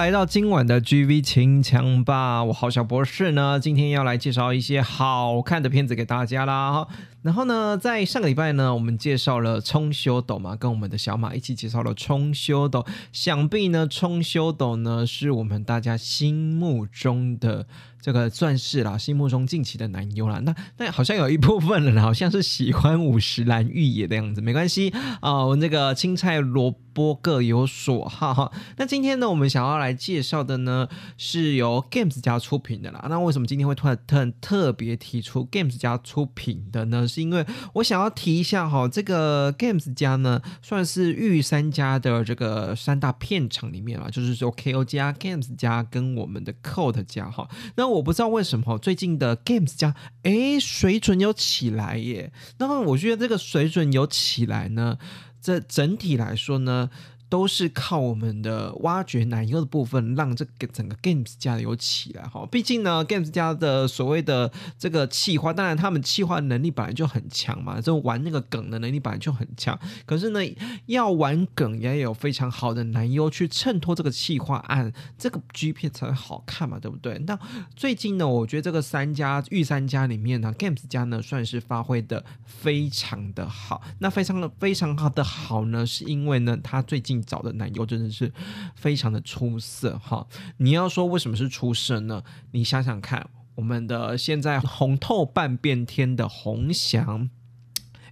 来到今晚的 GV 清枪吧，我好小博士呢，今天要来介绍一些好看的片子给大家啦。然后呢，在上个礼拜呢，我们介绍了冲修斗嘛，跟我们的小马一起介绍了冲修斗。想必呢，冲修斗呢是我们大家心目中的这个算是啦，心目中近期的男优啦。那那好像有一部分人好像是喜欢五十岚玉野的样子，没关系啊，我那个青菜萝卜各有所好哈。那今天呢，我们想要来介绍的呢，是由 Games 家出品的啦。那为什么今天会突然特特别提出 Games 家出品的呢？是因为我想要提一下哈，这个 Games 家呢，算是御三家的这个三大片场里面啦，就是说 KO 家、Games 家跟我们的 Code 家哈。那我不知道为什么最近的 Games 家，哎，水准有起来耶。那么我觉得这个水准有起来呢，这整体来说呢。都是靠我们的挖掘男优的部分，让这个整个 Games 家有起来哈。毕竟呢，Games 家的所谓的这个气化，当然他们气化能力本来就很强嘛，这玩那个梗的能力本来就很强。可是呢，要玩梗也有非常好的男优去衬托这个气化案，这个 G 片才会好看嘛，对不对？那最近呢，我觉得这个三家御三家里面呢，Games 家呢算是发挥的非常的好。那非常的非常好的好呢，是因为呢，他最近。找的男优真的是非常的出色哈！你要说为什么是出色呢？你想想看，我们的现在红透半边天的红翔。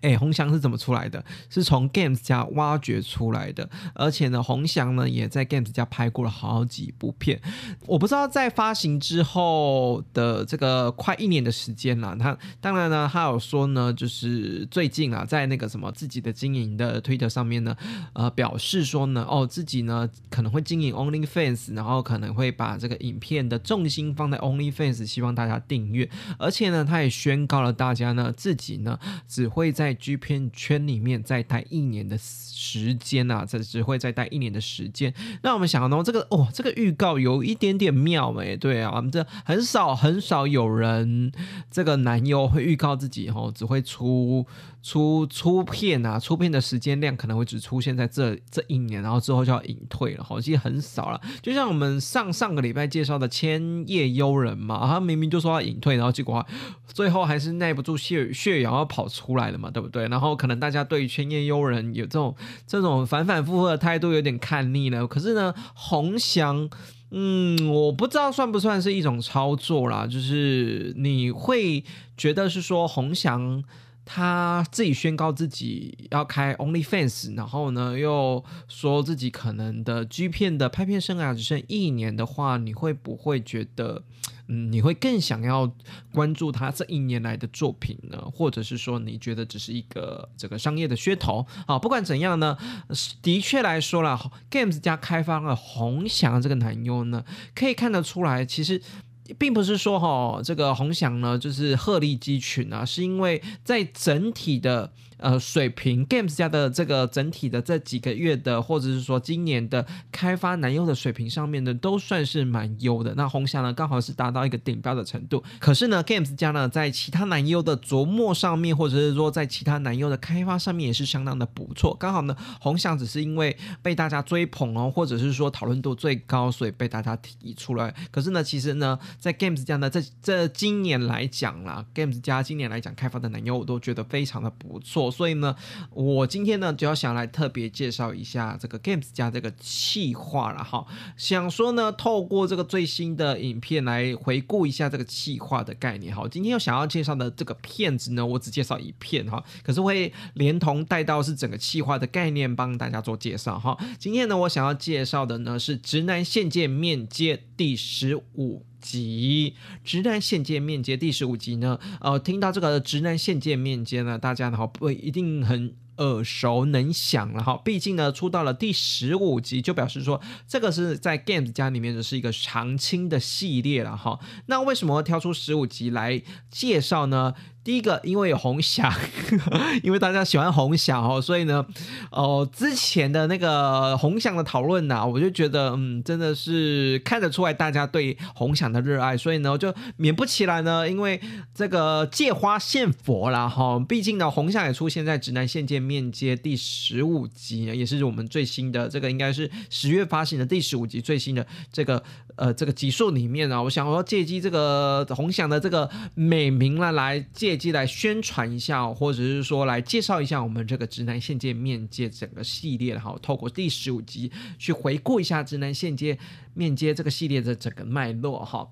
哎，红翔是怎么出来的？是从 Games 家挖掘出来的，而且呢，红翔呢也在 Games 家拍过了好几部片。我不知道在发行之后的这个快一年的时间了，他当然呢，他有说呢，就是最近啊，在那个什么自己的经营的推特上面呢，呃，表示说呢，哦，自己呢可能会经营 OnlyFans，然后可能会把这个影片的重心放在 OnlyFans，希望大家订阅。而且呢，他也宣告了大家呢，自己呢只会在在 G 片圈里面再待一年的时间啊，这只会再待一年的时间。那我们想到这个哦，这个预告有一点点妙哎，对啊，我们这很少很少有人这个男优会预告自己哦，只会出。出出片啊，出片的时间量可能会只出现在这这一年，然后之后就要隐退了，好，其实很少了。就像我们上上个礼拜介绍的千叶幽人嘛，他明明就说要隐退，然后结果最后还是耐不住血血咬要跑出来了嘛，对不对？然后可能大家对千叶幽人有这种这种反反复复的态度有点看腻了。可是呢，红翔，嗯，我不知道算不算是一种操作啦，就是你会觉得是说红翔。他自己宣告自己要开 OnlyFans，然后呢又说自己可能的 G 片的拍片生涯只剩一年的话，你会不会觉得，嗯，你会更想要关注他这一年来的作品呢？或者是说你觉得只是一个这个商业的噱头？啊，不管怎样呢，的确来说了，Games 家开发了红翔这个男优呢，可以看得出来，其实。并不是说哈，这个红翔呢就是鹤立鸡群啊，是因为在整体的。呃，水平 Games 家的这个整体的这几个月的，或者是说今年的开发男优的水平上面呢，都算是蛮优的。那红翔呢，刚好是达到一个顶标的程度。可是呢，Games 家呢，在其他男优的琢磨上面，或者是说在其他男优的开发上面，也是相当的不错。刚好呢，红翔只是因为被大家追捧哦，或者是说讨论度最高，所以被大家提出来。可是呢，其实呢，在 Games 家呢，这这今年来讲啦，Games 家今年来讲开发的男优，我都觉得非常的不错。所以呢，我今天呢就要想来特别介绍一下这个 Games 加这个气化了哈。想说呢，透过这个最新的影片来回顾一下这个气化的概念哈。今天要想要介绍的这个片子呢，我只介绍一片哈，可是会连同带到是整个气化的概念帮大家做介绍哈。今天呢，我想要介绍的呢是《直男现见面接》第十五。集《直男现界面接》第十五集呢，呃，听到这个《直男现界面接》呢，大家呢不一定很。耳熟能详了哈，毕竟呢出到了第十五集，就表示说这个是在 Games 家里面的是一个常青的系列了哈。那为什么挑出十五集来介绍呢？第一个，因为有红翔，因为大家喜欢红翔哦，所以呢，哦，之前的那个红翔的讨论呐，我就觉得，嗯，真的是看得出来大家对红翔的热爱，所以呢，就免不起来呢，因为这个借花献佛啦哈，毕竟呢，红翔也出现在《直男现见面接》第十五集，也是我们最新的这个应该是十月发行的第十五集最新的这个呃这个集数里面啊，我想要借机这个红翔的这个美名了来借。机来宣传一下，或者是说来介绍一下我们这个直男线界面接整个系列，哈透过第十五集去回顾一下直男线界面接这个系列的整个脉络哈。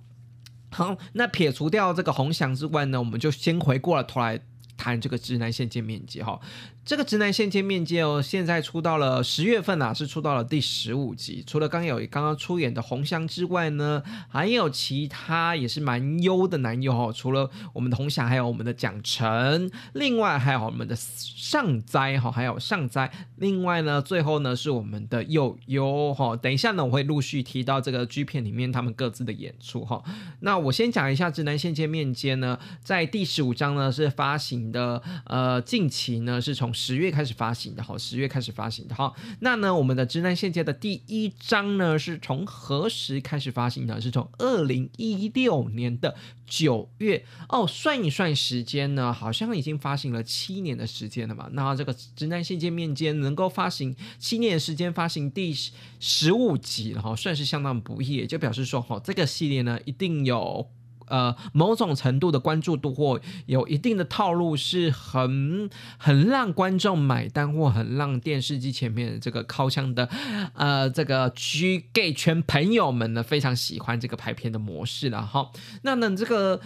好，那撇除掉这个红翔之外呢，我们就先回过了头来谈这个直男线界面接哈。这个直男线见面接哦，现在出到了十月份啊，是出到了第十五集。除了刚有刚刚出演的红翔之外呢，还有其他也是蛮优的男优哦。除了我们的红翔，还有我们的蒋晨，另外还有我们的上哉哈，还有上哉。另外呢，最后呢是我们的佑佑哈。等一下呢，我会陆续提到这个 G 片里面他们各自的演出哈。那我先讲一下直男线见面接呢，在第十五章呢是发行的，呃，近期呢是从十月开始发行的哈，十月开始发行的哈。那呢，我们的直男线接的第一章呢，是从何时开始发行的？是从二零一六年的九月哦。算一算时间呢，好像已经发行了七年的时间了嘛。那这个直男线接面间能够发行七年时间，发行第十五集了哈，算是相当不易，就表示说哈，这个系列呢一定有。呃，某种程度的关注度或有一定的套路，是很很让观众买单，或很让电视机前面这个靠墙的呃这个 G gay 圈朋友们呢非常喜欢这个拍片的模式了哈。那呢这个。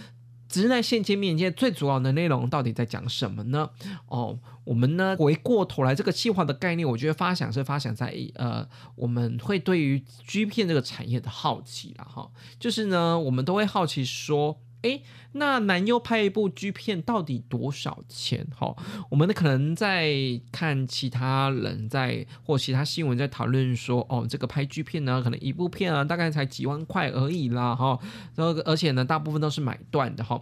直男线见面前最主要的内容到底在讲什么呢？哦，我们呢回过头来这个计划的概念，我觉得发想是发想在呃，我们会对于 G 片这个产业的好奇了哈，就是呢，我们都会好奇说。哎，那男优拍一部 G 片到底多少钱？哈，我们可能在看其他人在或其他新闻在讨论说，哦，这个拍 G 片呢，可能一部片啊，大概才几万块而已啦，哈。然后而且呢，大部分都是买断的，哈。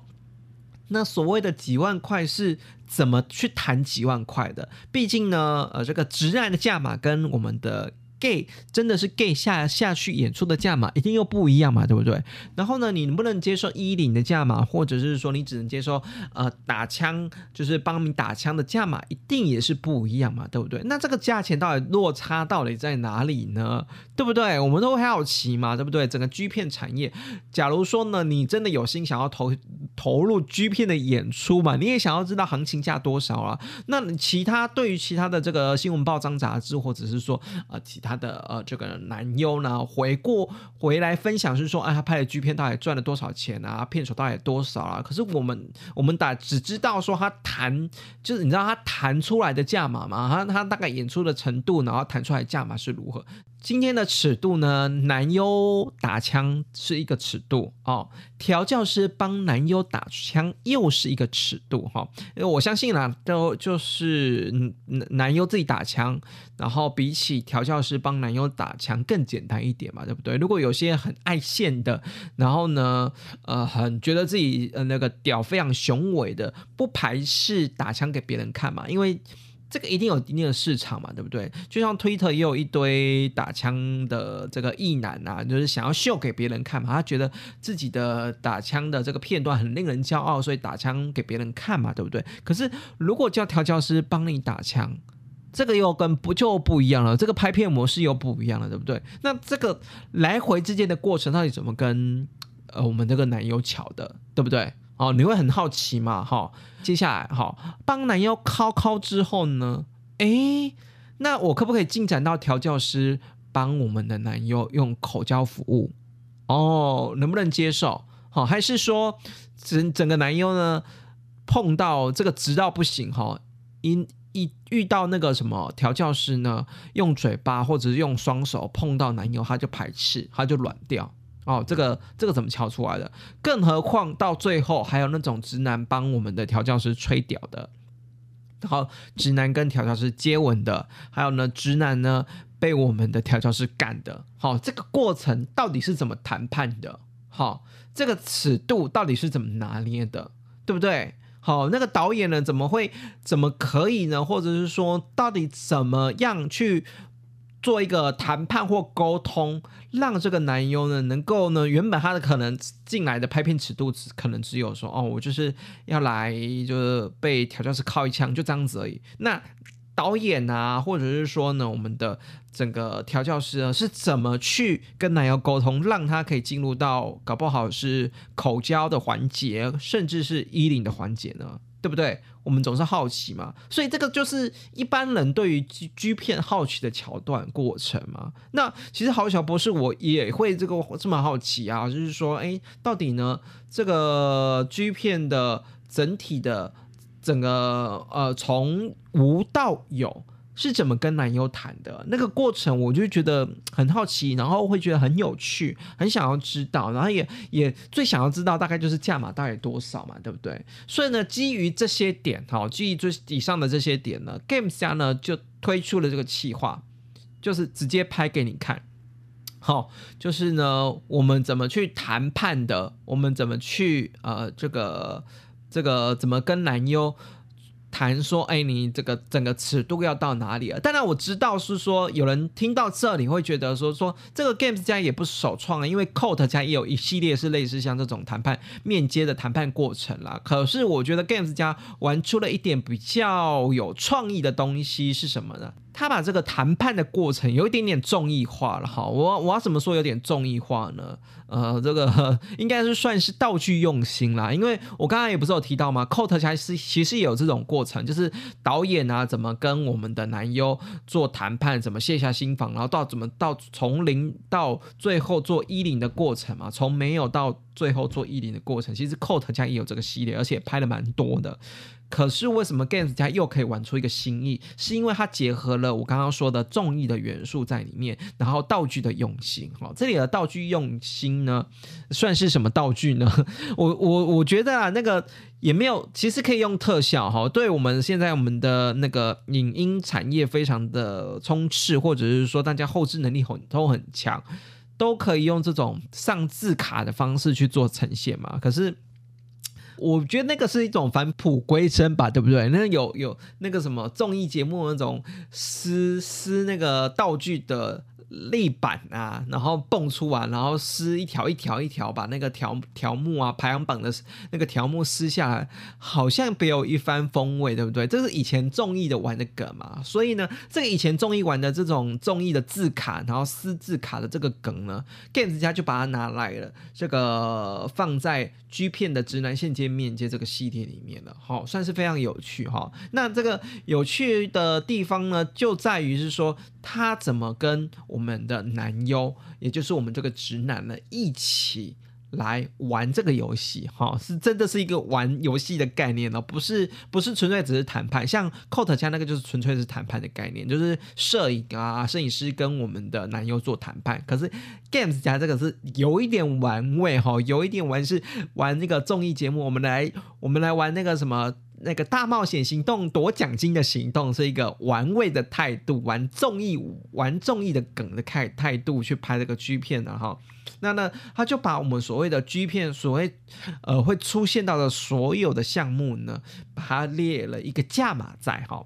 那所谓的几万块是怎么去谈几万块的？毕竟呢，呃，这个直男的价码跟我们的。Gay 真的是 gay 下下去演出的价码一定又不一样嘛，对不对？然后呢，你能不能接受一零的价码，或者是说你只能接受呃打枪，就是帮你打枪的价码，一定也是不一样嘛，对不对？那这个价钱到底落差到底在哪里呢？对不对？我们都会好奇嘛，对不对？整个 G 片产业，假如说呢，你真的有心想要投投入 G 片的演出嘛，你也想要知道行情价多少啊？那其他对于其他的这个新闻报章杂志，或者是说呃其他。的呃这个男优呢回过回来分享是说，哎，他拍的剧片到底赚了多少钱啊？片酬到底多少啊？可是我们我们打只知道说他谈，就是你知道他谈出来的价码吗？他他大概演出的程度，然后谈出来价码是如何？今天的尺度呢？男优打枪是一个尺度哦，调教师帮男优打枪又是一个尺度哈。因为我相信啦，都就是男男优自己打枪，然后比起调教师帮男优打枪更简单一点嘛，对不对？如果有些很爱现的，然后呢，呃，很觉得自己呃那个屌非常雄伟的，不排斥打枪给别人看嘛，因为。这个一定有一定的市场嘛，对不对？就像推特也有一堆打枪的这个艺男啊，就是想要秀给别人看嘛，他觉得自己的打枪的这个片段很令人骄傲，所以打枪给别人看嘛，对不对？可是如果叫调教师帮你打枪，这个又跟不就不一样了，这个拍片模式又不一样了，对不对？那这个来回之间的过程到底怎么跟呃我们这个男友巧的，对不对？哦，你会很好奇嘛？哈，接下来哈，帮男优敲敲之后呢？诶，那我可不可以进展到调教师帮我们的男优用口交服务？哦，能不能接受？好，还是说整整个男优呢碰到这个直到不行哈？一一遇到那个什么调教师呢，用嘴巴或者是用双手碰到男优，他就排斥，他就软掉。哦，这个这个怎么敲出来的？更何况到最后还有那种直男帮我们的调教师吹屌的，然后直男跟调教师接吻的，还有呢直男呢被我们的调教师干的。好，这个过程到底是怎么谈判的？好，这个尺度到底是怎么拿捏的？对不对？好，那个导演呢怎么会怎么可以呢？或者是说，到底怎么样去？做一个谈判或沟通，让这个男优呢能够呢，原本他的可能进来的拍片尺度只可能只有说，哦，我就是要来就是被调教师靠一枪，就这样子而已。那导演啊，或者是说呢，我们的整个调教师呢，是怎么去跟男优沟通，让他可以进入到搞不好是口交的环节，甚至是衣领的环节呢？对不对？我们总是好奇嘛，所以这个就是一般人对于 G G 片好奇的桥段过程嘛。那其实郝小博士我也会这个这么好奇啊，就是说，哎，到底呢这个 G 片的整体的整个呃从无到有。是怎么跟男优谈的那个过程，我就觉得很好奇，然后会觉得很有趣，很想要知道，然后也也最想要知道大概就是价码大概多少嘛，对不对？所以呢，基于这些点，哈，基于最以上的这些点呢，Games 家呢就推出了这个企划，就是直接拍给你看，好，就是呢我们怎么去谈判的，我们怎么去呃这个这个怎么跟男优。谈说，哎，你这个整个尺度要到哪里了？当然我知道是说，有人听到这里会觉得说，说这个 Games 家也不首创啊，因为 Coat 家也有一系列是类似像这种谈判面接的谈判过程啦。可是我觉得 Games 家玩出了一点比较有创意的东西是什么呢？他把这个谈判的过程有一点点综艺化了哈，我我要怎么说有点综艺化呢？呃，这个 应该是算是道具用心啦，因为我刚刚也不是有提到吗？Coat 其实其实也有这种过程，就是导演啊怎么跟我们的男优做谈判，怎么卸下心防，然后到怎么到从零到最后做衣领的过程嘛，从没有到最后做一零的过程，其实 Coat 家也有这个系列，而且拍的蛮多的。可是为什么 Games 家又可以玩出一个新意？是因为它结合了我刚刚说的综艺的元素在里面，然后道具的用心。哈，这里的道具用心呢，算是什么道具呢？我我我觉得啊，那个也没有，其实可以用特效。哈，对我们现在我们的那个影音产业非常的充斥，或者是说大家后置能力很都很强，都可以用这种上字卡的方式去做呈现嘛。可是。我觉得那个是一种返璞归真吧，对不对？那有有那个什么综艺节目那种撕撕那个道具的。立板啊，然后蹦出来，然后撕一条一条一条，把那个条条目啊，排行榜的那个条目撕下来，好像别有一番风味，对不对？这是以前综艺的玩的梗嘛，所以呢，这个以前综艺玩的这种综艺的字卡，然后撕字卡的这个梗呢，Games 家就把它拿来了，这个放在 G 片的直男线接面接这个系列里面了，好，算是非常有趣哈。那这个有趣的地方呢，就在于是说。他怎么跟我我们的男优，也就是我们这个直男呢，一起来玩这个游戏？哈，是真的是一个玩游戏的概念哦，不是不是纯粹只是谈判。像 Cot 家那个就是纯粹是谈判的概念，就是摄影啊，摄影师跟我们的男优做谈判。可是 Games 家这个是有一点玩味哈，有一点玩是玩那个综艺节目，我们来我们来玩那个什么。那个大冒险行动夺奖金的行动是一个玩味的态度，玩综艺玩综艺的梗的态态度去拍这个 G 片的哈，那呢他就把我们所谓的 G 片所谓呃会出现到的所有的项目呢，把它列了一个价码在哈。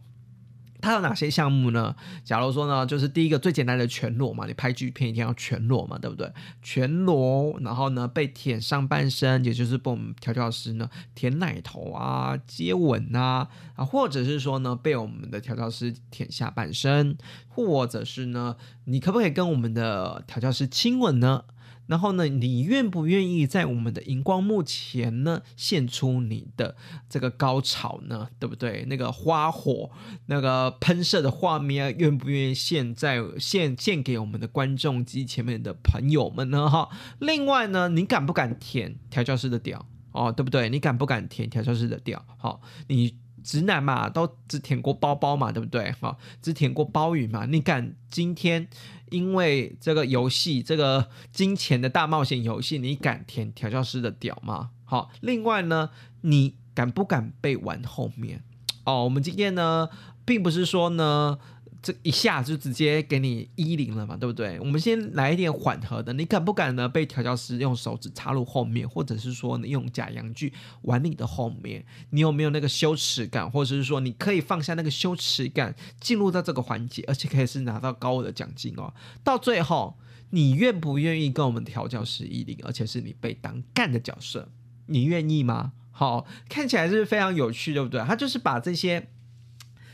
它有哪些项目呢？假如说呢，就是第一个最简单的全裸嘛，你拍剧片一定要全裸嘛，对不对？全裸，然后呢被舔上半身，也就是被我们调教师呢舔奶头啊、接吻啊，啊，或者是说呢被我们的调教师舔下半身，或者是呢，你可不可以跟我们的调教师亲吻呢？然后呢，你愿不愿意在我们的荧光幕前呢献出你的这个高潮呢？对不对？那个花火、那个喷射的画面，愿不愿意献在献献给我们的观众及前面的朋友们呢？哈，另外呢，你敢不敢舔调教师的屌？哦，对不对？你敢不敢舔调教师的屌？好，你。直男嘛，都只舔过包包嘛，对不对？哈，只舔过包鱼嘛。你敢今天因为这个游戏，这个金钱的大冒险游戏，你敢舔调教师的屌吗？好，另外呢，你敢不敢被玩后面？哦，我们今天呢，并不是说呢。这一下就直接给你一零了嘛，对不对？我们先来一点缓和的，你敢不敢呢？被调教师用手指插入后面，或者是说你用假阳具玩你的后面，你有没有那个羞耻感，或者是说你可以放下那个羞耻感，进入到这个环节，而且可以是拿到高额的奖金哦。到最后，你愿不愿意跟我们调教师一零，而且是你被当干的角色，你愿意吗？好，看起来是非常有趣，对不对？他就是把这些。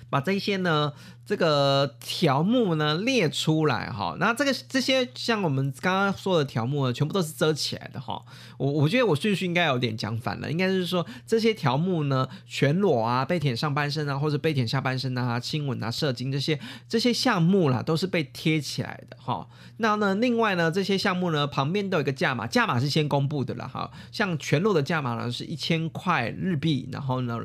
把这些呢，这个条目呢列出来哈，那这个这些像我们刚刚说的条目呢，全部都是遮起来的哈。我我觉得我顺序应该有点讲反了，应该是说这些条目呢，全裸啊、被舔上半身啊，或者被舔下半身啊、亲吻啊、射精这些这些项目啦，都是被贴起来的哈。那呢，另外呢，这些项目呢旁边都有一个价码，价码是先公布的了哈。像全裸的价码呢是一千块日币，然后呢。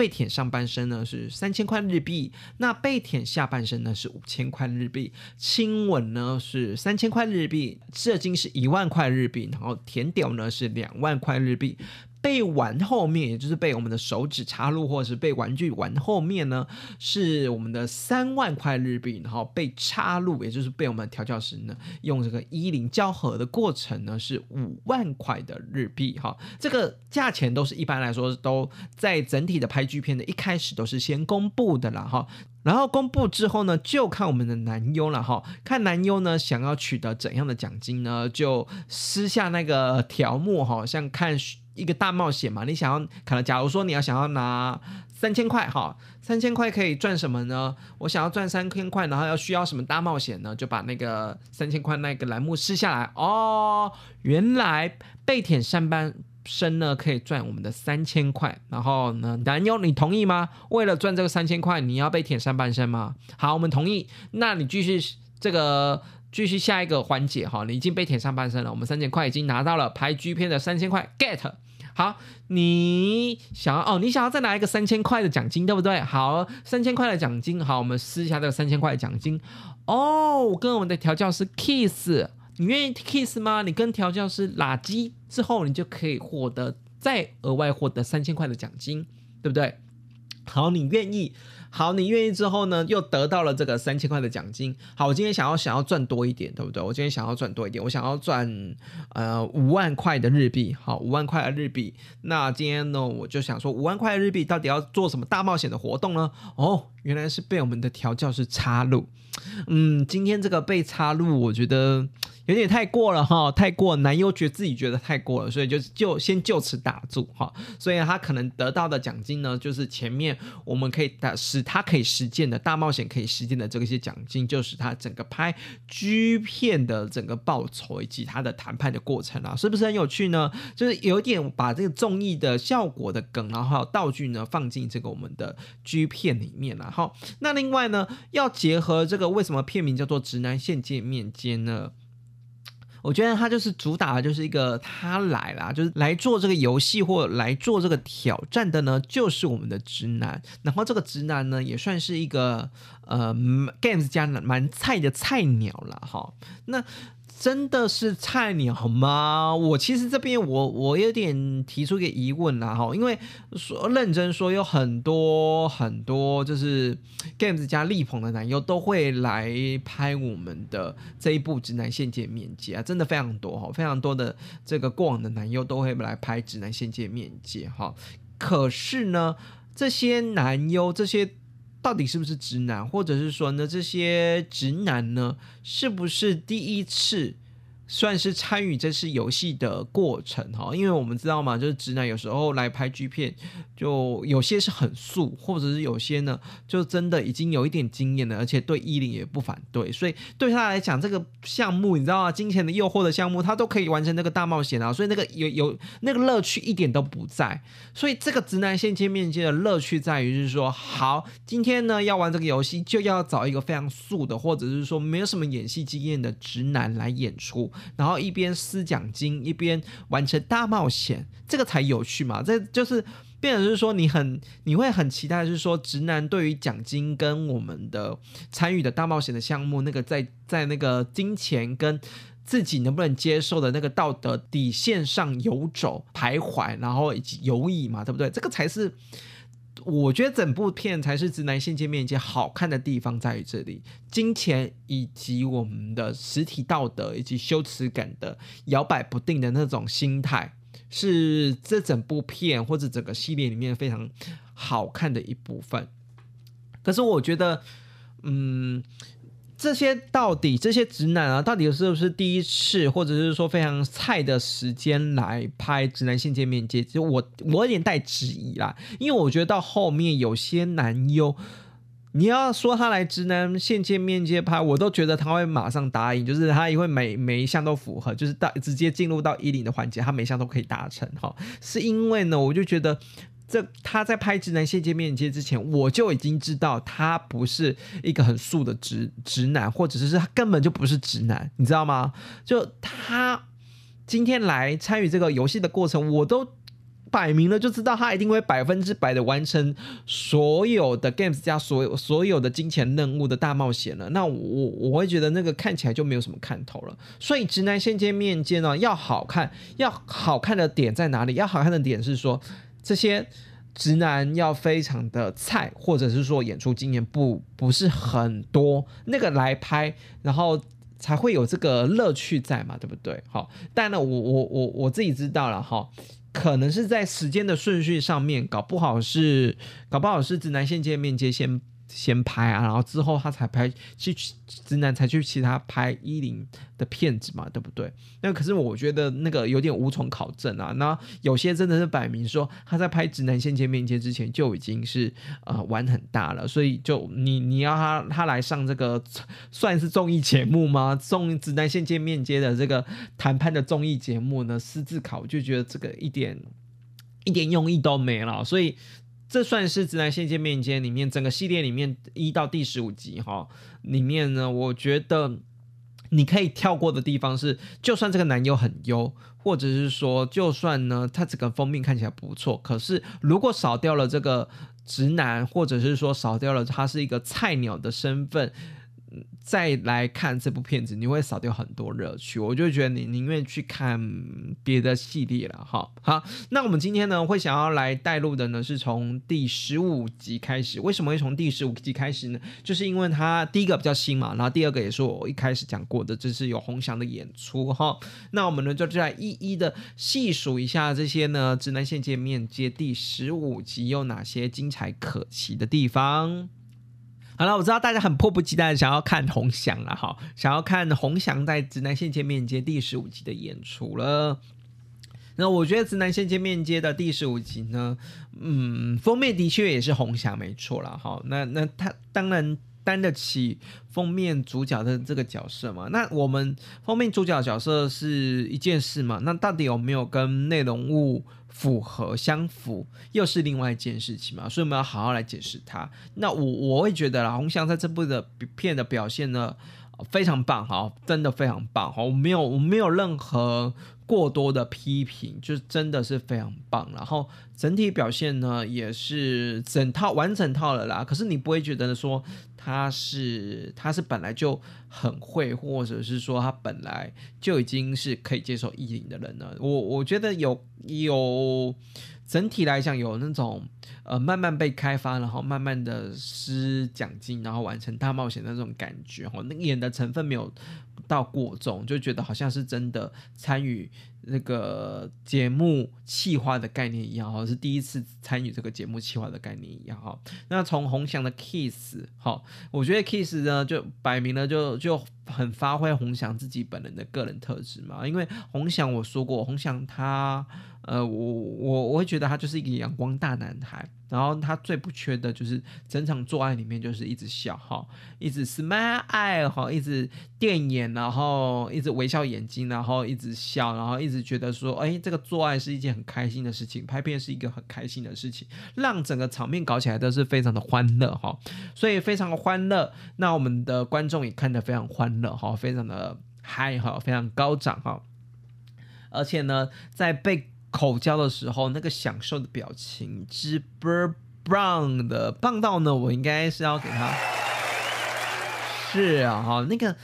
被舔上半身呢是三千块日币，那被舔下半身呢是五千块日币，亲吻呢是三千块日币，射精是一万块日币，然后舔屌呢是两万块日币。被玩后面，也就是被我们的手指插入，或者是被玩具玩后面呢，是我们的三万块日币。然后被插入，也就是被我们调教师呢用这个一零交合的过程呢，是五万块的日币。哈，这个价钱都是一般来说都在整体的拍剧片的一开始都是先公布的啦。哈，然后公布之后呢，就看我们的男优了。哈，看男优呢想要取得怎样的奖金呢，就撕下那个条目。哈，像看。一个大冒险嘛，你想要可能，假如说你要想要拿三千块哈，三千块可以赚什么呢？我想要赚三千块，然后要需要什么大冒险呢？就把那个三千块那个栏目撕下来哦。原来被舔上半身呢可以赚我们的三千块，然后呢，男优你同意吗？为了赚这个三千块，你要被舔上半身吗？好，我们同意。那你继续这个。继续下一个环节哈，你已经被舔上半身了，我们三千块已经拿到了拍 G 片的三千块 get 好，你想要哦，你想要再拿一个三千块的奖金对不对？好，三千块的奖金，好，我们撕一下这个三千块的奖金哦，跟我们的调教师 kiss，你愿意 kiss 吗？你跟调教师拉鸡之后，你就可以获得再额外获得三千块的奖金，对不对？好，你愿意？好，你愿意之后呢，又得到了这个三千块的奖金。好，我今天想要想要赚多一点，对不对？我今天想要赚多一点，我想要赚呃五万块的日币。好，五万块的日币。那今天呢，我就想说，五万块日币到底要做什么大冒险的活动呢？哦，原来是被我们的调教师插入。嗯，今天这个被插入，我觉得。有点太过了哈，太过男优觉得自己觉得太过了，所以就就先就此打住哈。所以他可能得到的奖金呢，就是前面我们可以打使他可以实践的大冒险可以实践的这些奖金，就是他整个拍 G 片的整个报酬以及他的谈判的过程啊，是不是很有趣呢？就是有点把这个综艺的效果的梗，然后还有道具呢放进这个我们的 G 片里面了哈。那另外呢，要结合这个为什么片名叫做直男线见面间呢？我觉得他就是主打的就是一个他来啦，就是来做这个游戏或来做这个挑战的呢，就是我们的直男。然后这个直男呢，也算是一个呃 games 家蛮菜的菜鸟了哈。那。真的是菜鸟吗？我其实这边我我有点提出个疑问啦哈，因为说认真说有很多很多就是 games 加力捧的男优都会来拍我们的这一部直男线界面接啊，真的非常多哈，非常多的这个过往的男优都会来拍直男线界面接哈。可是呢，这些男优这些。到底是不是直男，或者是说呢，这些直男呢，是不是第一次？算是参与这次游戏的过程哈，因为我们知道嘛，就是直男有时候来拍剧片，就有些是很素，或者是有些呢，就真的已经有一点经验了，而且对依林也不反对，所以对他来讲，这个项目你知道啊？金钱的诱惑的项目，他都可以完成那个大冒险啊，所以那个有有那个乐趣一点都不在。所以这个直男线见面接的乐趣在于，是说好，今天呢要玩这个游戏，就要找一个非常素的，或者是说没有什么演戏经验的直男来演出。然后一边撕奖金，一边完成大冒险，这个才有趣嘛？这就是变成是说你很你会很期待，是说直男对于奖金跟我们的参与的大冒险的项目，那个在在那个金钱跟自己能不能接受的那个道德底线上游走徘徊，然后以及游移嘛，对不对？这个才是。我觉得整部片才是直男性界面接好看的地方在于这里，金钱以及我们的实体道德以及羞耻感的摇摆不定的那种心态，是这整部片或者整个系列里面非常好看的一部分。可是我觉得，嗯。这些到底这些直男啊，到底是不是第一次，或者是说非常菜的时间来拍直男性见面接？就我我有点带质疑啦，因为我觉得到后面有些男优，你要说他来直男线见面接拍，我都觉得他会马上答应，就是他也会每每一项都符合，就是到直接进入到一零的环节，他每项都可以达成哈。是因为呢，我就觉得。这他在拍直男线接面接之前，我就已经知道他不是一个很素的直直男，或者是他根本就不是直男，你知道吗？就他今天来参与这个游戏的过程，我都摆明了就知道他一定会百分之百的完成所有的 games 加所有所有的金钱任务的大冒险了。那我我会觉得那个看起来就没有什么看头了。所以直男线接面接呢，要好看，要好看的点在哪里？要好看的点是说。这些直男要非常的菜，或者是说演出经验不不是很多，那个来拍，然后才会有这个乐趣在嘛，对不对？好，但呢，我我我我自己知道了哈，可能是在时间的顺序上面，搞不好是搞不好是直男先见面接先。先拍啊，然后之后他才拍去直男才去其他拍一零的片子嘛，对不对？那可是我觉得那个有点无从考证啊。那有些真的是摆明说他在拍直男先见面接之前就已经是呃玩很大了，所以就你你要他他来上这个算是综艺节目吗？综直男先见面接的这个谈判的综艺节目呢？私自考就觉得这个一点一点用意都没了，所以。这算是直男线见面里面整个系列里面一到第十五集哈，里面呢，我觉得你可以跳过的地方是，就算这个男优很优，或者是说，就算呢他整个封面看起来不错，可是如果少掉了这个直男，或者是说少掉了他是一个菜鸟的身份。再来看这部片子，你会少掉很多乐趣。我就觉得你宁愿去看别的系列了，哈。好，那我们今天呢，会想要来带入的呢，是从第十五集开始。为什么会从第十五集开始呢？就是因为它第一个比较新嘛，然后第二个也是我一开始讲过的，这是有红翔的演出，哈。那我们呢，就再一一的细数一下这些呢，直男线界面接第十五集有哪些精彩可期的地方。好了，我知道大家很迫不及待想要看红翔了哈，想要看红翔在《直男线见面接》第十五集的演出了。那我觉得《直男线见面接》的第十五集呢，嗯，封面的确也是红翔没错了哈。那那他当然担得起封面主角的这个角色嘛。那我们封面主角角色是一件事嘛？那到底有没有跟内容物？符合相符又是另外一件事情嘛，所以我们要好好来解释它。那我我会觉得啦，红翔在这部的片的表现呢，非常棒哈，真的非常棒哈，我没有我没有任何过多的批评，就是真的是非常棒。然后整体表现呢，也是整套完整套了啦。可是你不会觉得说。他是他是本来就很会，或者是说他本来就已经是可以接受意淫的人呢？我我觉得有有整体来讲有那种呃慢慢被开发，然后慢慢的施奖金，然后完成大冒险的那种感觉哦，那演的成分没有到过重，就觉得好像是真的参与。那个节目企划的概念一样哈，是第一次参与这个节目企划的概念一样哈。那从红翔的 Kiss 哈，我觉得 Kiss 呢就摆明了就就很发挥红翔自己本人的个人特质嘛。因为红翔我说过，红翔他呃我我我会觉得他就是一个阳光大男孩。然后他最不缺的就是整场做爱里面就是一直笑哈，一直 smile 哈，一直电眼，然后一直微笑眼睛，然后一直笑，然后一一直觉得说，哎，这个做爱是一件很开心的事情，拍片是一个很开心的事情，让整个场面搞起来都是非常的欢乐哈，所以非常的欢乐，那我们的观众也看得非常欢乐哈，非常的嗨哈，非常高涨哈，而且呢，在被口交的时候那个享受的表情之 brown 的棒到呢，我应该是要给他。是啊，哈，那个。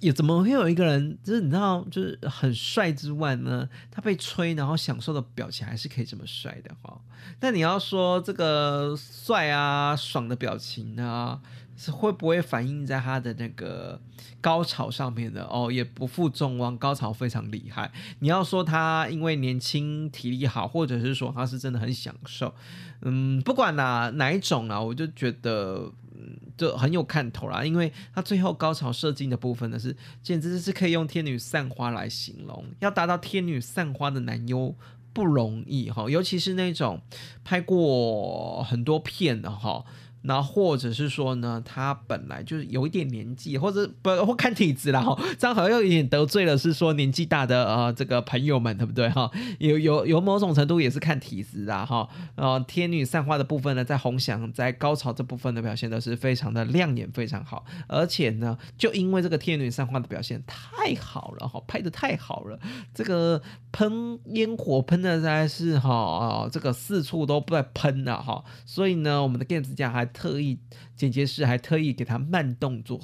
也怎么会有一个人，就是你知道，就是很帅之外呢，他被吹然后享受的表情还是可以这么帅的哈。但你要说这个帅啊、爽的表情呢，是会不会反映在他的那个高潮上面的？哦，也不负众望，高潮非常厉害。你要说他因为年轻体力好，或者是说他是真的很享受，嗯，不管哪哪一种啊，我就觉得。嗯就很有看头啦，因为他最后高潮射精的部分呢，是简直是可以用天女散花来形容。要达到天女散花的男优不容易哈，尤其是那种拍过很多片的哈。那或者是说呢，他本来就是有一点年纪，或者不或看体质啦哈，这样好像又有点得罪了，是说年纪大的呃这个朋友们对不对哈？有 有有某种程度也是看体质啦哈。呃，天女散花的部分呢，在红翔在高潮这部分的表现都是非常的亮眼，非常好。而且呢，就因为这个天女散花的表现太好了哈，拍的太好了，这个喷烟火喷的实在是哈啊，这个四处都在喷了哈，所以呢，我们的电子架还。特意剪接师还特意给他慢动作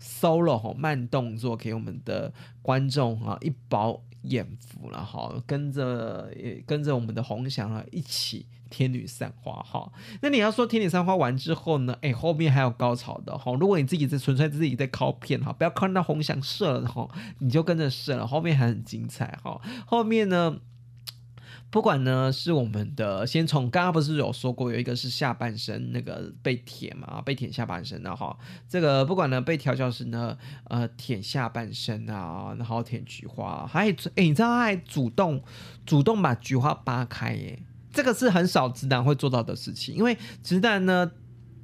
solo 哈，慢动作给我们的观众啊一饱眼福了哈，跟着跟着我们的红翔啊一起天女散花哈。那你要说天女散花完之后呢，哎后面还有高潮的哈。如果你自己在纯粹自己在靠片哈，不要看到红翔射了哈，你就跟着射了，后面还很精彩哈。后面呢？不管呢，是我们的先从刚刚不是有说过，有一个是下半身那个被舔嘛，被舔下半身的哈。这个不管呢，被调教师呢，呃，舔下半身啊，然后舔菊花，还哎，你知道他还主动主动把菊花扒开耶，这个是很少直男会做到的事情，因为直男呢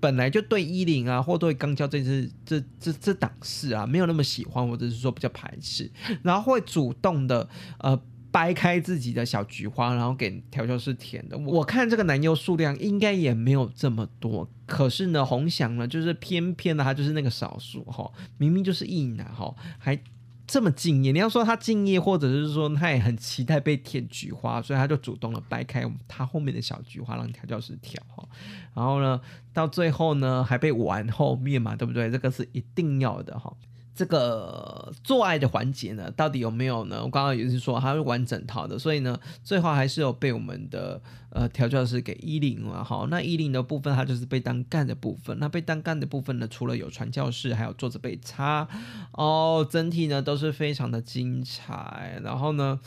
本来就对衣领啊或对肛交这支这这这档事啊没有那么喜欢，或者是说比较排斥，然后会主动的呃。掰开自己的小菊花，然后给调教师舔的。我看这个男优数量应该也没有这么多，可是呢，红翔呢，就是偏偏的他就是那个少数哈，明明就是一男哈，还这么敬业。你要说他敬业，或者是说他也很期待被舔菊花，所以他就主动的掰开他后面的小菊花，让调教师挑哈。然后呢，到最后呢，还被玩后面嘛，对不对？这个是一定要的哈。这个做爱的环节呢，到底有没有呢？我刚刚也是说它是完整套的，所以呢，最后还是有被我们的呃调教师给衣领了。好，那衣领的部分它就是被单干的部分。那被单干的部分呢，除了有传教士，还有坐着被插哦，整体呢都是非常的精彩。然后呢，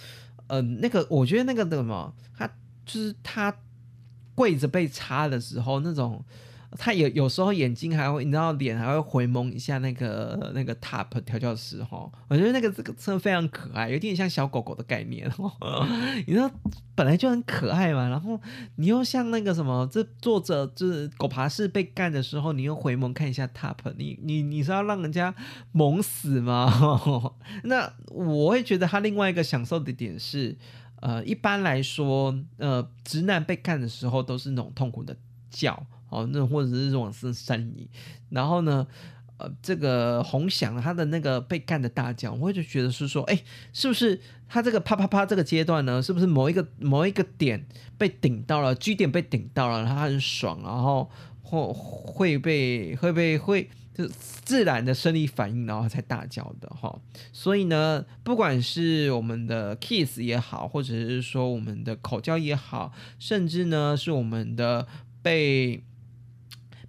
呃，那个我觉得那个什么，他就是他跪着被插的时候那种。他有有时候眼睛还会，你知道脸还会回眸一下那个那个 top 调教师哈，我觉得那个这个车非常可爱，有点像小狗狗的概念哦。你知道本来就很可爱嘛，然后你又像那个什么，这作者就是狗爬式被干的时候，你又回眸看一下 top，你你你是要让人家萌死吗？那我会觉得他另外一个享受的点是，呃，一般来说，呃，直男被干的时候都是那种痛苦的叫。哦，那或者是这种是声音，然后呢，呃，这个红翔他的那个被干的大叫，我就觉得是说，哎，是不是他这个啪啪啪这个阶段呢，是不是某一个某一个点被顶到了，G 点被顶到了，他很爽，然后或会被会被会就自然的生理反应，然后才大叫的哈。所以呢，不管是我们的 kiss 也好，或者是说我们的口交也好，甚至呢是我们的被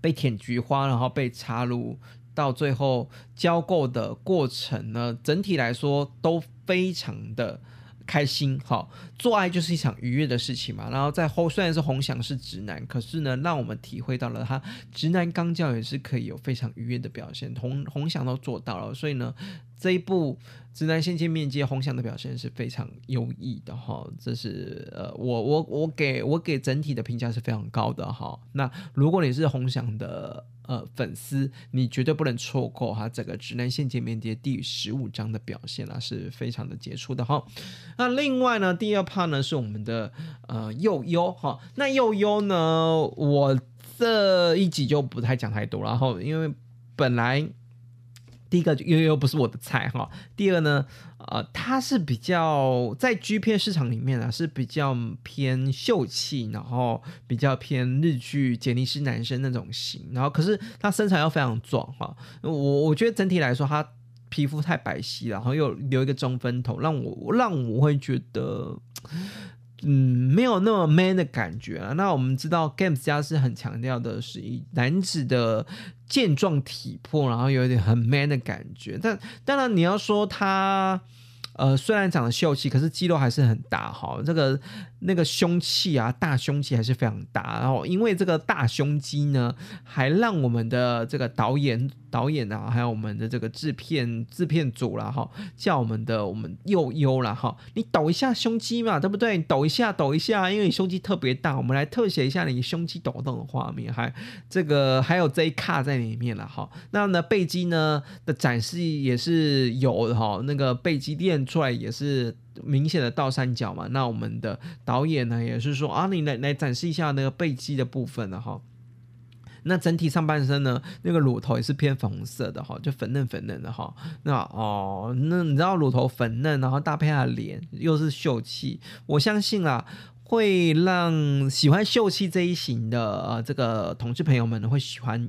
被舔菊花，然后被插入，到最后交媾的过程呢，整体来说都非常的开心。哈，做爱就是一场愉悦的事情嘛。然后在后虽然是红翔是直男，可是呢，让我们体会到了他直男刚教也是可以有非常愉悦的表现。红红翔都做到了，所以呢，这一部。直男先见面接红翔的表现是非常优异的哈，这是呃我我我给我给整体的评价是非常高的哈。那如果你是红翔的呃粉丝，你绝对不能错过哈这个直男先见面接第十五章的表现啊，是非常的杰出的哈。那另外呢，第二趴呢是我们的呃佑优哈，那佑优呢，我这一集就不太讲太多，然后因为本来。第一个又又不是我的菜哈。第二呢，呃，他是比较在 G 片市场里面啊是比较偏秀气，然后比较偏日剧杰尼斯男生那种型，然后可是他身材又非常壮哈。我我觉得整体来说他皮肤太白皙了，然后又留一个中分头，让我让我会觉得。嗯，没有那么 man 的感觉啊。那我们知道，Games 家是很强调的是以男子的健壮体魄，然后有一点很 man 的感觉。但当然，你要说他，呃，虽然长得秀气，可是肌肉还是很大哈。这个。那个凶器啊，大凶器还是非常大，然后因为这个大胸肌呢，还让我们的这个导演导演啊，还有我们的这个制片制片组啦哈，叫我们的我们又优了哈，你抖一下胸肌嘛，对不对？抖一下抖一下，因为你胸肌特别大，我们来特写一下你胸肌抖动的画面，还这个还有这一卡在里面了哈。那呢背肌呢的展示也是有的哈，那个背肌练出来也是。明显的倒三角嘛，那我们的导演呢也是说啊，你来来展示一下那个背肌的部分了哈。那整体上半身呢，那个乳头也是偏粉红色的哈，就粉嫩粉嫩的哈。那哦，那你知道乳头粉嫩，然后搭配他的脸又是秀气，我相信啊，会让喜欢秀气这一型的呃这个同志朋友们会喜欢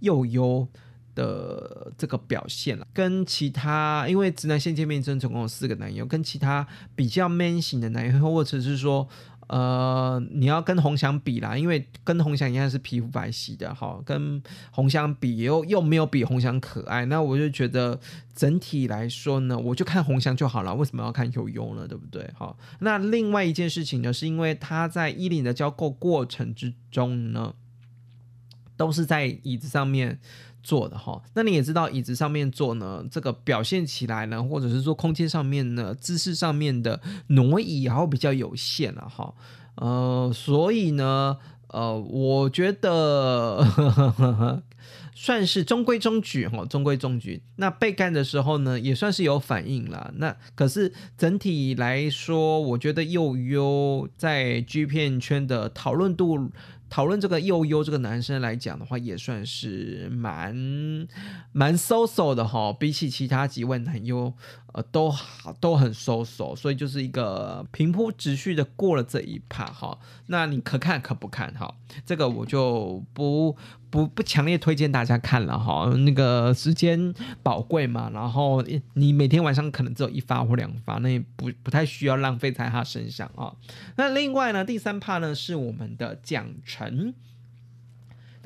又优。的这个表现了，跟其他因为直男线见面真总共有四个男友，跟其他比较 man 型的男友，或者是说，呃，你要跟红翔比啦，因为跟红翔一样是皮肤白皙的哈，跟红翔比又又没有比红翔可爱，那我就觉得整体来说呢，我就看红翔就好了，为什么要看悠悠呢？对不对？哈，那另外一件事情呢，是因为他在伊林的交购过程之中呢，都是在椅子上面。做的哈，那你也知道椅子上面坐呢，这个表现起来呢，或者是说空间上面呢，姿势上面的挪移然后比较有限了哈，呃，所以呢，呃，我觉得 算是中规中矩哈，中规中矩。那被干的时候呢，也算是有反应了。那可是整体来说，我觉得又优在 G 片圈的讨论度。讨论这个幼优这个男生来讲的话，也算是蛮蛮 so so 的哈，比起其他几位男优。呃，都好，都很收手，所以就是一个平铺直叙的过了这一趴哈。那你可看可不看哈？这个我就不不不强烈推荐大家看了哈。那个时间宝贵嘛，然后你每天晚上可能只有一发或两发，那也不不太需要浪费在他身上啊。那另外呢，第三趴呢是我们的奖惩。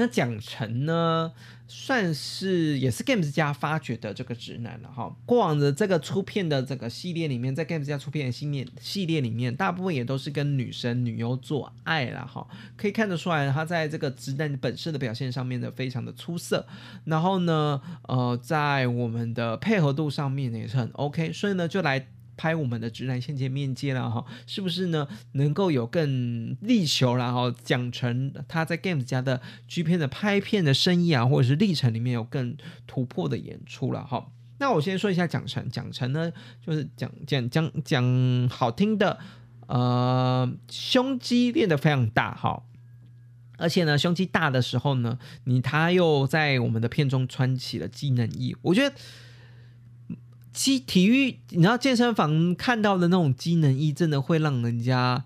那蒋晨呢，算是也是 Games 家发掘的这个直男了哈。过往的这个出片的这个系列里面，在 Games 家出片的系列系列里面，大部分也都是跟女生女优做爱了哈。可以看得出来，他在这个直男本色的表现上面呢，非常的出色。然后呢，呃，在我们的配合度上面，也是很 OK。所以呢，就来。拍我们的直男先见面接了哈，是不是呢？能够有更力求然后讲成他在 Games 家的 G 片的拍片的生意啊，或者是历程里面有更突破的演出了哈。那我先说一下蒋成，蒋成呢就是讲讲讲讲好听的，呃，胸肌练得非常大哈，而且呢，胸肌大的时候呢，你他又在我们的片中穿起了机能衣，我觉得。机体育，你知道健身房看到的那种机能衣，真的会让人家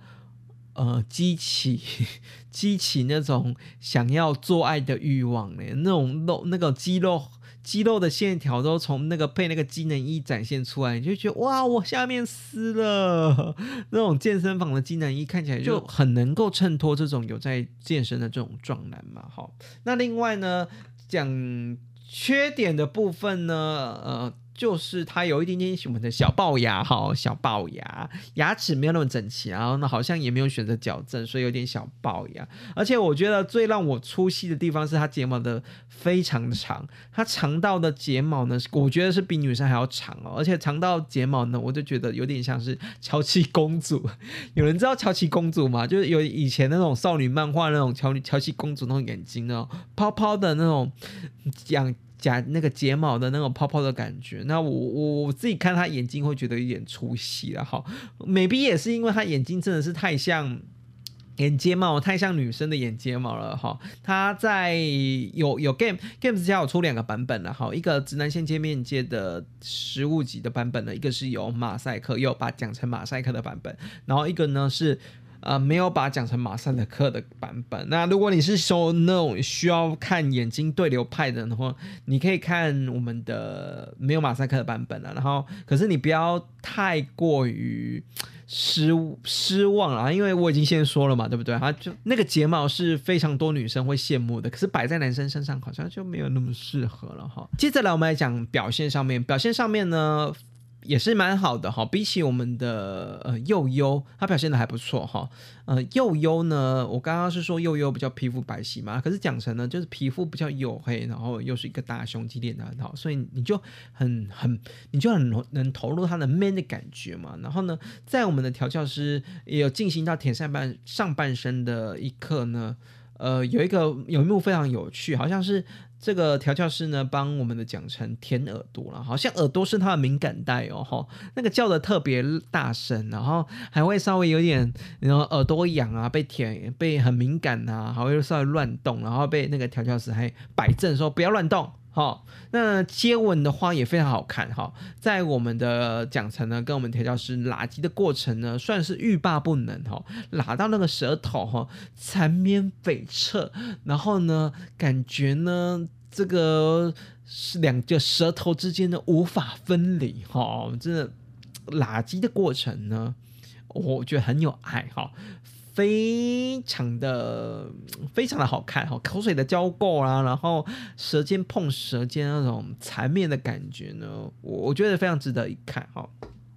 呃激起 激起那种想要做爱的欲望呢。那种肉那个肌肉肌肉的线条都从那个配那个机能衣展现出来，你就觉得哇，我下面湿了。那种健身房的机能衣看起来就很能够衬托这种有在健身的这种壮男嘛。好，那另外呢，讲缺点的部分呢，呃。就是他有一点点我们的小龅牙哈，小龅牙，牙齿没有那么整齐，然后呢，好像也没有选择矫正，所以有点小龅牙。而且我觉得最让我出戏的地方是他睫毛的非常长，他长到的睫毛呢，我觉得是比女生还要长哦。而且长到睫毛呢，我就觉得有点像是乔琪公主。有人知道乔琪公主吗？就是有以前那种少女漫画那种乔乔琪公主那种眼睛哦泡泡的那种讲。假那个睫毛的那种泡泡的感觉，那我我我自己看他眼睛会觉得有点出戏了哈，maybe 也是因为他眼睛真的是太像眼睫毛太像女生的眼睫毛了哈，它在有有 game games 家有出两个版本了哈，一个直男线界面接的实物级的版本呢，一个是有马赛克，又把讲成马赛克的版本，然后一个呢是呃没有把讲成马赛克的版本。那如果你是说那种需要看眼睛对流派的人的话，你可以看我们的没有马赛克的版本了。然后可是你不要太过于。失失望了，因为我已经先说了嘛，对不对？啊，就那个睫毛是非常多女生会羡慕的，可是摆在男生身上好像就没有那么适合了哈。接着来，我们来讲表现上面，表现上面呢。也是蛮好的哈，比起我们的呃幼优，它表现的还不错哈。呃幼优呢，我刚刚是说幼优比较皮肤白皙嘛，可是讲成呢就是皮肤比较黝黑，然后又是一个大胸肌练的很好，所以你就很很你就很能投入他的 man 的感觉嘛。然后呢，在我们的调教师也有进行到舔上半上半身的一刻呢，呃有一个有一幕非常有趣，好像是。这个调教师呢，帮我们的讲成舔耳朵了，好像耳朵是他的敏感带哦，哈，那个叫的特别大声，然后还会稍微有点，然后耳朵痒啊，被舔，被很敏感啊，还会稍微乱动，然后被那个调教师还摆正说不要乱动。好，那接吻的话也非常好看哈，在我们的讲成呢，跟我们调教师拉鸡的过程呢，算是欲罢不能哈，拉到那个舌头哈，缠绵悱恻，然后呢，感觉呢，这个是两个舌头之间呢无法分离哈，真的拉鸡的过程呢，我觉得很有爱哈。非常的非常的好看哈，口水的浇过啦，然后舌尖碰舌尖那种缠绵的感觉呢，我我觉得非常值得一看哈。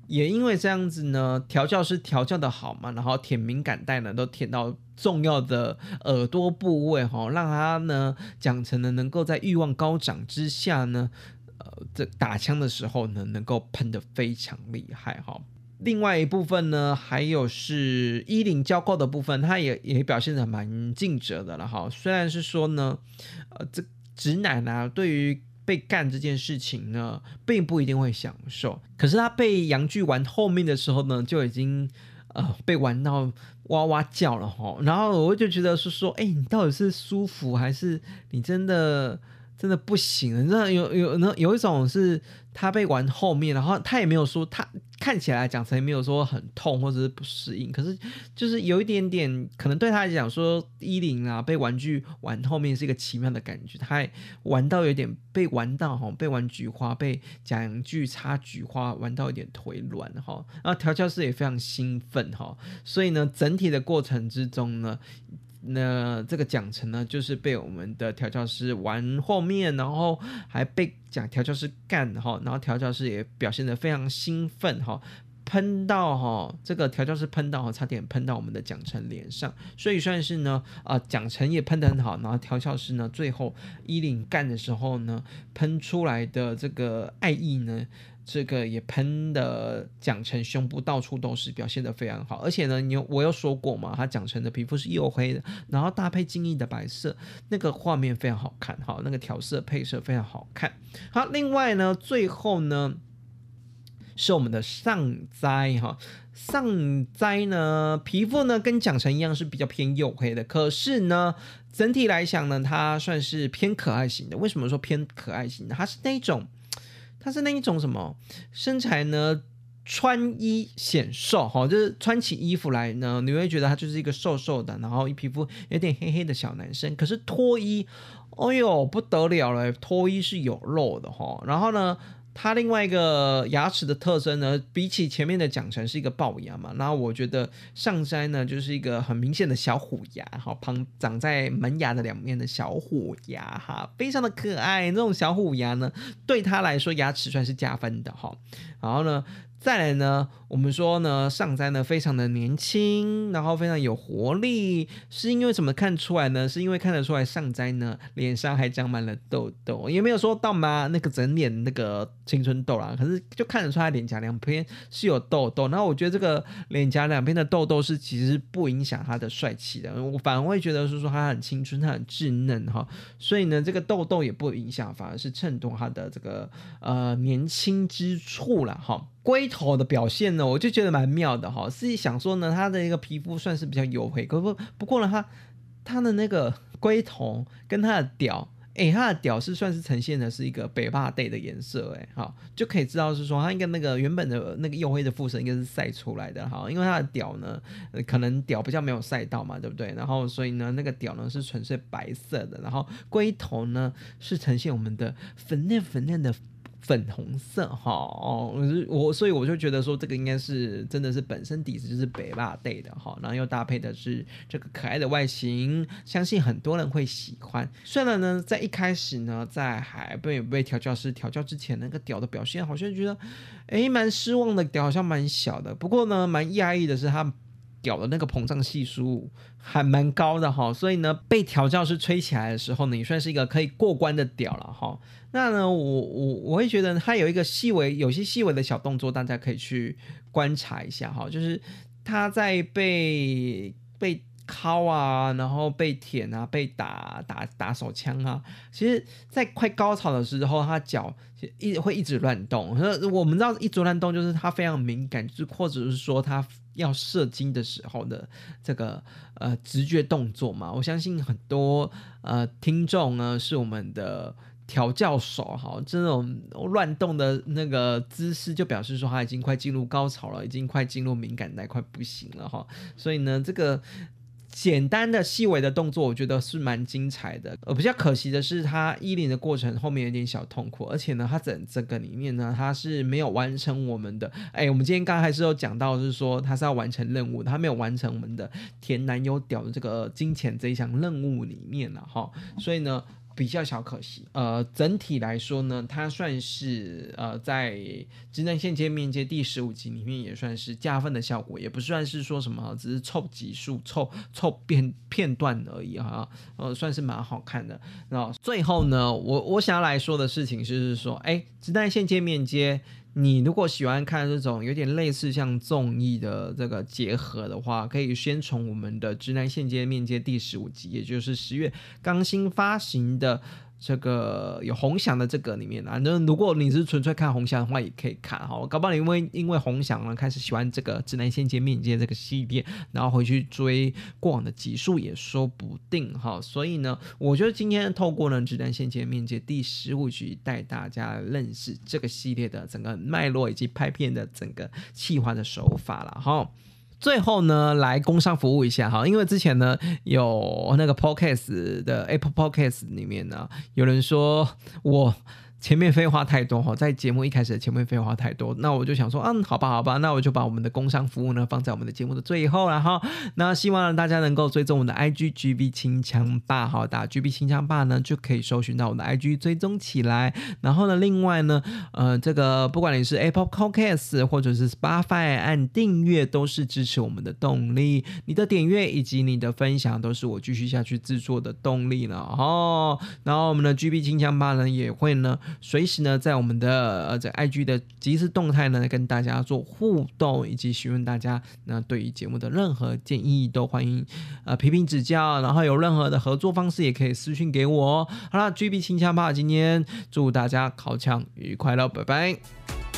也因为这样子呢，调教师调教的好嘛，然后舔敏感带呢都舔到重要的耳朵部位哈，让他呢讲成了能够在欲望高涨之下呢，呃，这打枪的时候呢能够喷的非常厉害哈。另外一部分呢，还有是衣领交扣的部分，它也也表现的蛮尽责的了哈。虽然是说呢，呃，这直男啊，对于被干这件事情呢，并不一定会享受，可是他被阳具玩后面的时候呢，就已经呃被玩到哇哇叫了哈。然后我就觉得是说，哎，你到底是舒服还是你真的？真的不行了，你知道有有那有一种是他被玩后面，然后他也没有说他看起来讲成也没有说很痛或者是不适应，可是就是有一点点可能对他来讲说衣领啊被玩具玩后面是一个奇妙的感觉，他还玩到有点被玩到哈，被玩菊花被假阳具插菊花玩到有点腿软哈，然后调教师也非常兴奋哈，所以呢整体的过程之中呢。那这个奖惩呢，就是被我们的调教师玩后面，然后还被讲调教师干哈，然后调教师也表现得非常兴奋哈，喷到哈这个调教师喷到哈，差点喷到我们的奖惩脸上，所以算是呢啊奖惩也喷得很好，然后调教师呢最后衣领干的时候呢，喷出来的这个爱意呢。这个也喷的蒋晨胸部到处都是，表现的非常好。而且呢，你我有说过嘛，他蒋晨的皮肤是黝黑的，然后搭配金逸的白色，那个画面非常好看哈，那个调色配色非常好看。好，另外呢，最后呢是我们的上哉哈，上哉呢皮肤呢跟蒋晨一样是比较偏黝黑的，可是呢整体来讲呢，它算是偏可爱型的。为什么说偏可爱型的？它是那种。他是那一种什么身材呢？穿衣显瘦哈，就是穿起衣服来呢，你会觉得他就是一个瘦瘦的，然后皮肤有点黑黑的小男生。可是脱衣，哎呦不得了了，脱衣是有肉的哈。然后呢？它另外一个牙齿的特征呢，比起前面的讲成是一个龅牙嘛，然后我觉得上山呢就是一个很明显的小虎牙，哈，旁长在门牙的两面的小虎牙，哈，非常的可爱。那种小虎牙呢，对他来说牙齿算是加分的，哈。然后呢？再来呢，我们说呢，上哉呢非常的年轻，然后非常有活力，是因为怎么看出来呢？是因为看得出来上哉呢脸上还长满了痘痘，也没有说到吗？那个整脸那个青春痘啦，可是就看得出来脸颊两边是有痘痘。那我觉得这个脸颊两边的痘痘是其实不影响他的帅气的，我反而会觉得是说他很青春，他很稚嫩哈。所以呢，这个痘痘也不影响，反而是衬托他的这个呃年轻之处了哈。龟头的表现呢，我就觉得蛮妙的哈。自己想说呢，它的一个皮肤算是比较黝黑，可不不过呢，它它的那个龟头跟它的屌。哎，它的屌是算是呈现的是一个北霸 day 的颜色，哎，好就可以知道是说它应该那个原本的那个黝黑的肤色应该是晒出来的，哈，因为它的屌呢，可能屌比较没有晒到嘛，对不对？然后所以呢，那个屌呢是纯粹白色的，然后龟头呢是呈现我们的粉嫩粉嫩的。粉红色哈哦，我所以我就觉得说这个应该是真的是本身底子就是北霸队的哈，然后又搭配的是这个可爱的外形，相信很多人会喜欢。虽然呢，在一开始呢，在还被被调教师调教之前，那个屌的表现好像觉得哎蛮失望的，屌好像蛮小的。不过呢，蛮讶异的是他。屌的那个膨胀系数还蛮高的哈，所以呢，被调教师吹起来的时候呢，也算是一个可以过关的屌了哈。那呢，我我我会觉得它有一个细微、有些细微的小动作，大家可以去观察一下哈，就是他在被被敲啊，然后被舔啊，被打打打手枪啊，其实，在快高潮的时候，他脚一会一直乱动。那我们知道一直乱动就是他非常敏感，就或者是说他。要射精的时候的这个呃直觉动作嘛，我相信很多呃听众呢是我们的调教手哈，这种乱动的那个姿势就表示说他已经快进入高潮了，已经快进入敏感带，快不行了哈，所以呢这个。简单的细微的动作，我觉得是蛮精彩的。呃，比较可惜的是，他依领的过程后面有点小痛苦，而且呢，他整整个里面呢，他是没有完成我们的。哎，我们今天刚还是有讲到，是说他是要完成任务，他没有完成我们的甜男友屌的这个金钱这一项任务里面了哈。所以呢。比较小可惜，呃，整体来说呢，它算是呃在《直男线接面接》第十五集里面也算是加分的效果，也不算是说什么，只是凑集数、凑凑片片段而已哈，呃，算是蛮好看的。然后最后呢，我我想要来说的事情就是说，哎，《直男线接面接》。你如果喜欢看这种有点类似像综艺的这个结合的话，可以先从我们的《直男现阶面阶》第十五集，也就是十月刚新发行的。这个有红翔的这个里面啊，那如果你是纯粹看红翔的话，也可以看哈。搞不好你因为因为红翔呢开始喜欢这个直男先见面接这个系列，然后回去追过往的集数也说不定哈。所以呢，我觉得今天透过呢直男先见面接第十五集，带大家认识这个系列的整个脉络以及拍片的整个企划的手法了哈。最后呢，来工商服务一下哈，因为之前呢有那个 Podcast 的 Apple Podcast 里面呢，有人说我。前面废话太多哈，在节目一开始前面废话太多，那我就想说，嗯，好吧，好吧，那我就把我们的工商服务呢放在我们的节目的最后了哈。那希望大家能够追踪我们的 IG GB 清枪霸哈，打 GB 清枪霸呢就可以搜寻到我的 IG 追踪起来。然后呢，另外呢，呃，这个不管你是 Apple Podcast 或者是 Spotify 按订阅都是支持我们的动力。你的点阅以及你的分享都是我继续下去制作的动力了哦。然后我们的 GB 清枪霸呢也会呢。随时呢，在我们的呃这 IG 的即时动态呢，跟大家做互动，以及询问大家那对于节目的任何建议，都欢迎呃批评指教。然后有任何的合作方式，也可以私信给我。好了，GB 清枪吧，今天祝大家考枪愉快了，拜拜。